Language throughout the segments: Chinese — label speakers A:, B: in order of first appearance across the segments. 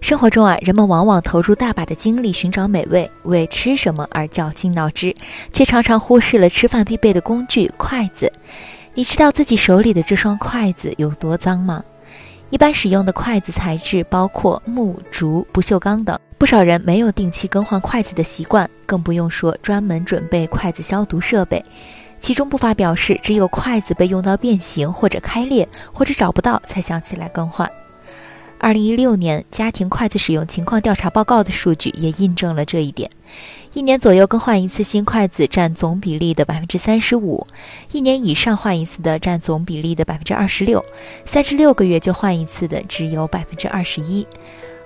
A: 生活中啊，人们往往投入大把的精力寻找美味，为吃什么而绞尽脑汁，却常常忽视了吃饭必备的工具——筷子。你知道自己手里的这双筷子有多脏吗？一般使用的筷子材质包括木、竹、不锈钢等，不少人没有定期更换筷子的习惯，更不用说专门准备筷子消毒设备。其中不乏表示，只有筷子被用到变形或者开裂，或者找不到，才想起来更换。二零一六年家庭筷子使用情况调查报告的数据也印证了这一点：一年左右更换一次新筷子占总比例的百分之三十五，一年以上换一次的占总比例的百分之二十六，三至六个月就换一次的只有百分之二十一。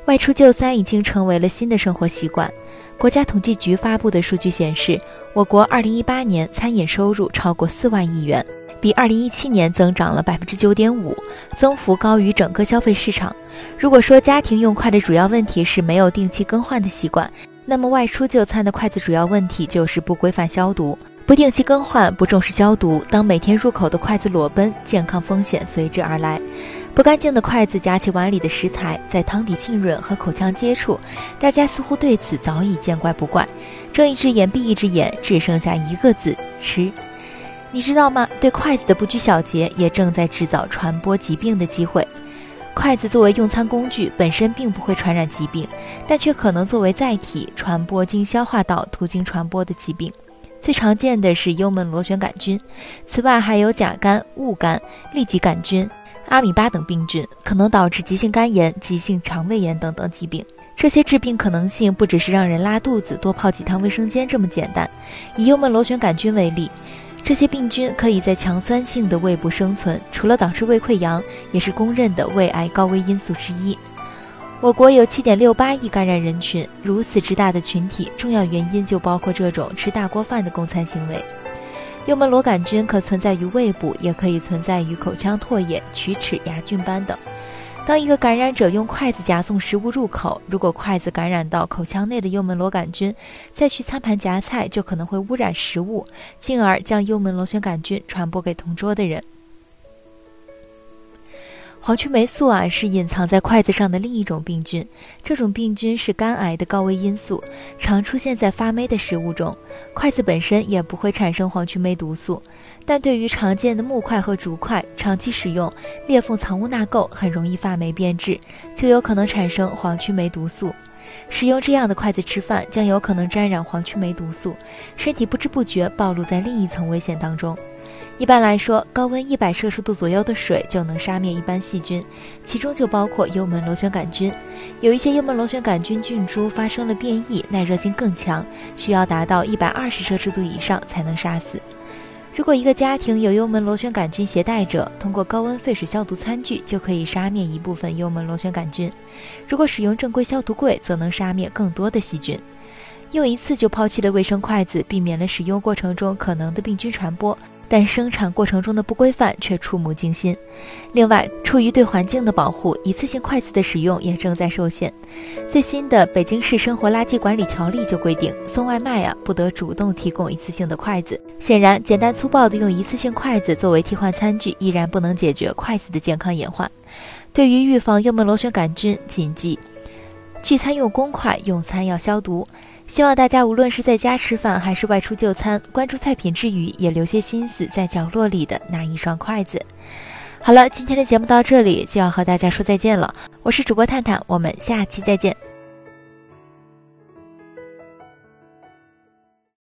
A: 外出就餐已经成为了新的生活习惯。国家统计局发布的数据显示，我国二零一八年餐饮收入超过四万亿元。比二零一七年增长了百分之九点五，增幅高于整个消费市场。如果说家庭用筷的主要问题是没有定期更换的习惯，那么外出就餐的筷子主要问题就是不规范消毒、不定期更换、不重视消毒。当每天入口的筷子裸奔，健康风险随之而来。不干净的筷子夹起碗里的食材，在汤底浸润和口腔接触，大家似乎对此早已见怪不怪，睁一只眼闭一只眼，只剩下一个字：吃。你知道吗？对筷子的不拘小节，也正在制造传播疾病的机会。筷子作为用餐工具，本身并不会传染疾病，但却可能作为载体，传播经消化道途径传播的疾病。最常见的是幽门螺旋杆菌，此外还有甲肝、戊肝、痢疾杆菌、阿米巴等病菌，可能导致急性肝炎、急性肠胃炎等等疾病。这些致病可能性不只是让人拉肚子、多泡几趟卫生间这么简单。以幽门螺旋杆菌为例。这些病菌可以在强酸性的胃部生存，除了导致胃溃疡，也是公认的胃癌高危因素之一。我国有7.68亿感染人群，如此之大的群体，重要原因就包括这种吃大锅饭的供餐行为。幽门螺杆菌可存在于胃部，也可以存在于口腔唾液、龋齿、牙菌斑等。当一个感染者用筷子夹送食物入口，如果筷子感染到口腔内的幽门螺杆菌，再去餐盘夹菜，就可能会污染食物，进而将幽门螺旋杆菌传播给同桌的人。黄曲霉素啊，是隐藏在筷子上的另一种病菌。这种病菌是肝癌的高危因素，常出现在发霉的食物中。筷子本身也不会产生黄曲霉毒素，但对于常见的木筷和竹筷，长期使用，裂缝藏污纳垢，很容易发霉变质，就有可能产生黄曲霉毒素。使用这样的筷子吃饭，将有可能沾染黄曲霉毒素，身体不知不觉暴露在另一层危险当中。一般来说，高温一百摄氏度左右的水就能杀灭一般细菌，其中就包括幽门螺旋杆菌。有一些幽门螺旋杆菌菌株发生了变异，耐热性更强，需要达到一百二十摄氏度以上才能杀死。如果一个家庭有幽门螺旋杆菌携带者，通过高温沸水消毒餐具就可以杀灭一部分幽门螺旋杆菌。如果使用正规消毒柜，则能杀灭更多的细菌。用一次就抛弃的卫生筷子，避免了使用过程中可能的病菌传播。但生产过程中的不规范却触目惊心。另外，出于对环境的保护，一次性筷子的使用也正在受限。最新的《北京市生活垃圾管理条例》就规定，送外卖啊不得主动提供一次性的筷子。显然，简单粗暴的用一次性筷子作为替换餐具，依然不能解决筷子的健康隐患。对于预防幽门螺旋杆菌，谨记：聚餐用公筷，用餐要消毒。希望大家无论是在家吃饭还是外出就餐，关注菜品之余，也留些心思在角落里的那一双筷子。好了，今天的节目到这里就要和大家说再见了。我是主播探探，我们下期再见。